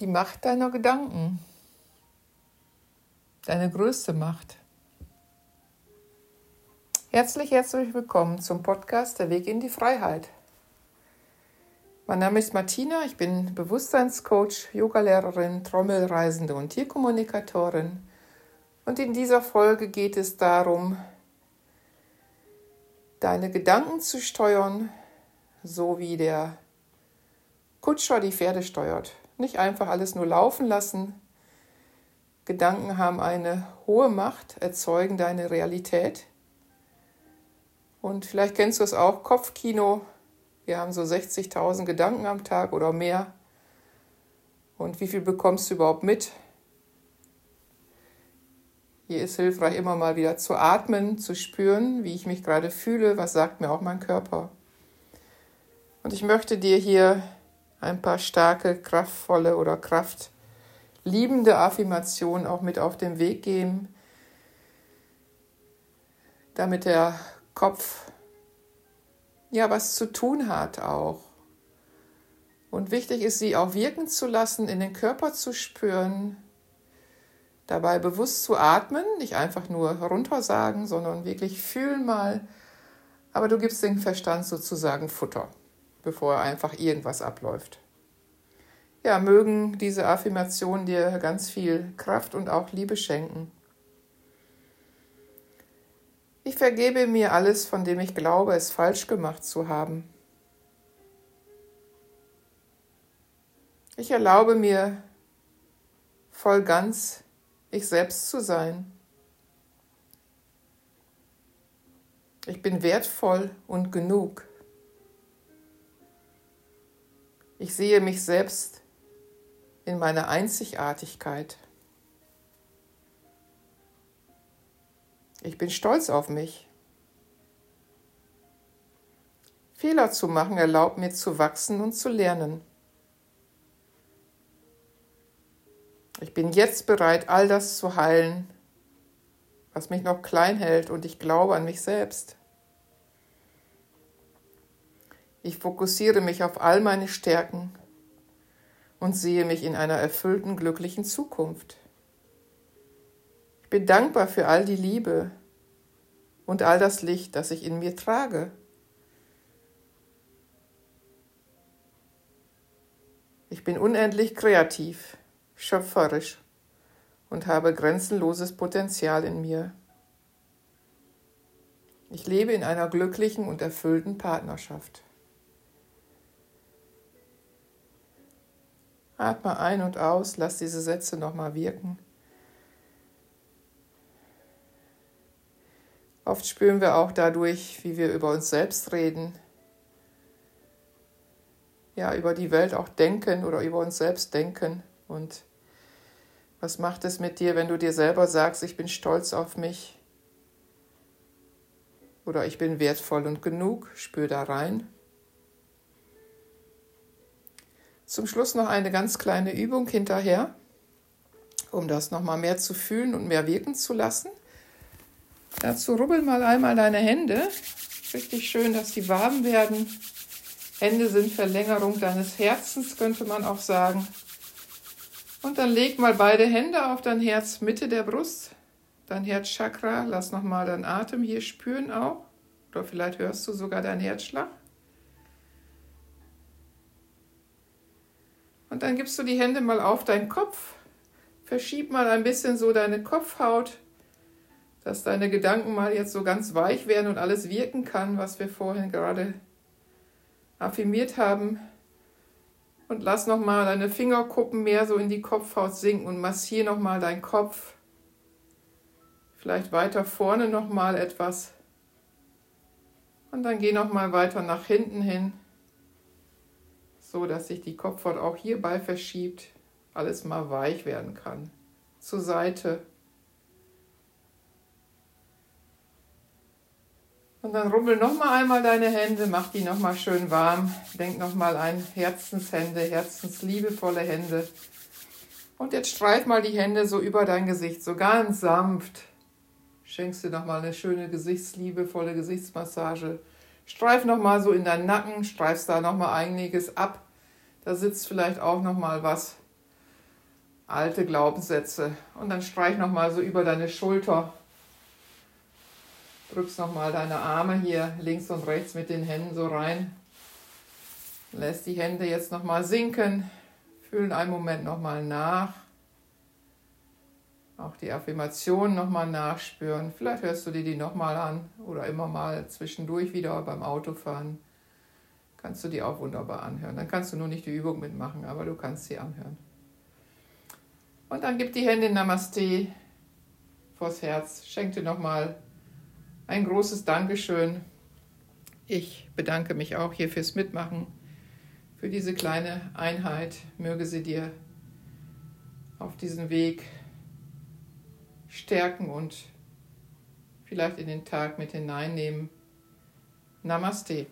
Die Macht deiner Gedanken. Deine größte Macht. Herzlich, herzlich willkommen zum Podcast Der Weg in die Freiheit. Mein Name ist Martina, ich bin Bewusstseinscoach, Yogalehrerin, Trommelreisende und Tierkommunikatorin. Und in dieser Folge geht es darum, deine Gedanken zu steuern, so wie der Kutscher die Pferde steuert. Nicht einfach alles nur laufen lassen. Gedanken haben eine hohe Macht, erzeugen deine Realität. Und vielleicht kennst du es auch, Kopfkino. Wir haben so 60.000 Gedanken am Tag oder mehr. Und wie viel bekommst du überhaupt mit? Hier ist hilfreich, immer mal wieder zu atmen, zu spüren, wie ich mich gerade fühle, was sagt mir auch mein Körper. Und ich möchte dir hier ein paar starke, kraftvolle oder kraftliebende Affirmationen auch mit auf den Weg geben, damit der Kopf ja was zu tun hat auch. Und wichtig ist, sie auch wirken zu lassen, in den Körper zu spüren, dabei bewusst zu atmen, nicht einfach nur runter sagen, sondern wirklich fühlen mal, aber du gibst dem Verstand sozusagen Futter bevor einfach irgendwas abläuft. Ja, mögen diese Affirmationen dir ganz viel Kraft und auch Liebe schenken. Ich vergebe mir alles, von dem ich glaube, es falsch gemacht zu haben. Ich erlaube mir voll ganz ich selbst zu sein. Ich bin wertvoll und genug. Ich sehe mich selbst in meiner Einzigartigkeit. Ich bin stolz auf mich. Fehler zu machen erlaubt mir zu wachsen und zu lernen. Ich bin jetzt bereit, all das zu heilen, was mich noch klein hält und ich glaube an mich selbst. Ich fokussiere mich auf all meine Stärken und sehe mich in einer erfüllten, glücklichen Zukunft. Ich bin dankbar für all die Liebe und all das Licht, das ich in mir trage. Ich bin unendlich kreativ, schöpferisch und habe grenzenloses Potenzial in mir. Ich lebe in einer glücklichen und erfüllten Partnerschaft. Atme ein und aus, lass diese Sätze nochmal wirken. Oft spüren wir auch dadurch, wie wir über uns selbst reden, ja, über die Welt auch denken oder über uns selbst denken. Und was macht es mit dir, wenn du dir selber sagst, ich bin stolz auf mich oder ich bin wertvoll und genug? Spür da rein. Zum Schluss noch eine ganz kleine Übung hinterher, um das nochmal mehr zu fühlen und mehr wirken zu lassen. Dazu rubbel mal einmal deine Hände. Richtig schön, dass die warm werden. Hände sind Verlängerung deines Herzens, könnte man auch sagen. Und dann leg mal beide Hände auf dein Herz, Mitte der Brust, dein Herzchakra. Lass nochmal deinen Atem hier spüren auch. Oder vielleicht hörst du sogar deinen Herzschlag. Und dann gibst du die Hände mal auf deinen Kopf. Verschieb mal ein bisschen so deine Kopfhaut, dass deine Gedanken mal jetzt so ganz weich werden und alles wirken kann, was wir vorhin gerade affirmiert haben. Und lass nochmal deine Fingerkuppen mehr so in die Kopfhaut sinken und massier nochmal deinen Kopf. Vielleicht weiter vorne nochmal etwas. Und dann geh nochmal weiter nach hinten hin so dass sich die Kopfhaut auch hierbei verschiebt, alles mal weich werden kann. Zur Seite. Und dann rubbel noch mal einmal deine Hände, mach die noch mal schön warm. Denk noch mal an Herzenshände, herzensliebevolle Hände. Und jetzt streif mal die Hände so über dein Gesicht, so ganz sanft. Schenkst dir noch mal eine schöne gesichtsliebevolle Gesichtsmassage. Streif noch mal so in deinen Nacken, streifst da noch mal einiges ab. Da sitzt vielleicht auch noch mal was. alte Glaubenssätze. Und dann streich nochmal so über deine Schulter. Drückst nochmal deine Arme hier links und rechts mit den Händen so rein. Lässt die Hände jetzt nochmal sinken. Fühlen einen Moment nochmal nach. Auch die Affirmation nochmal nachspüren. Vielleicht hörst du dir die nochmal an oder immer mal zwischendurch wieder beim Autofahren. Kannst du die auch wunderbar anhören. Dann kannst du nur nicht die Übung mitmachen, aber du kannst sie anhören. Und dann gib die Hände Namaste vors Herz. Schenk dir nochmal ein großes Dankeschön. Ich bedanke mich auch hier fürs Mitmachen, für diese kleine Einheit. Möge sie dir auf diesem Weg stärken und vielleicht in den Tag mit hineinnehmen. Namaste.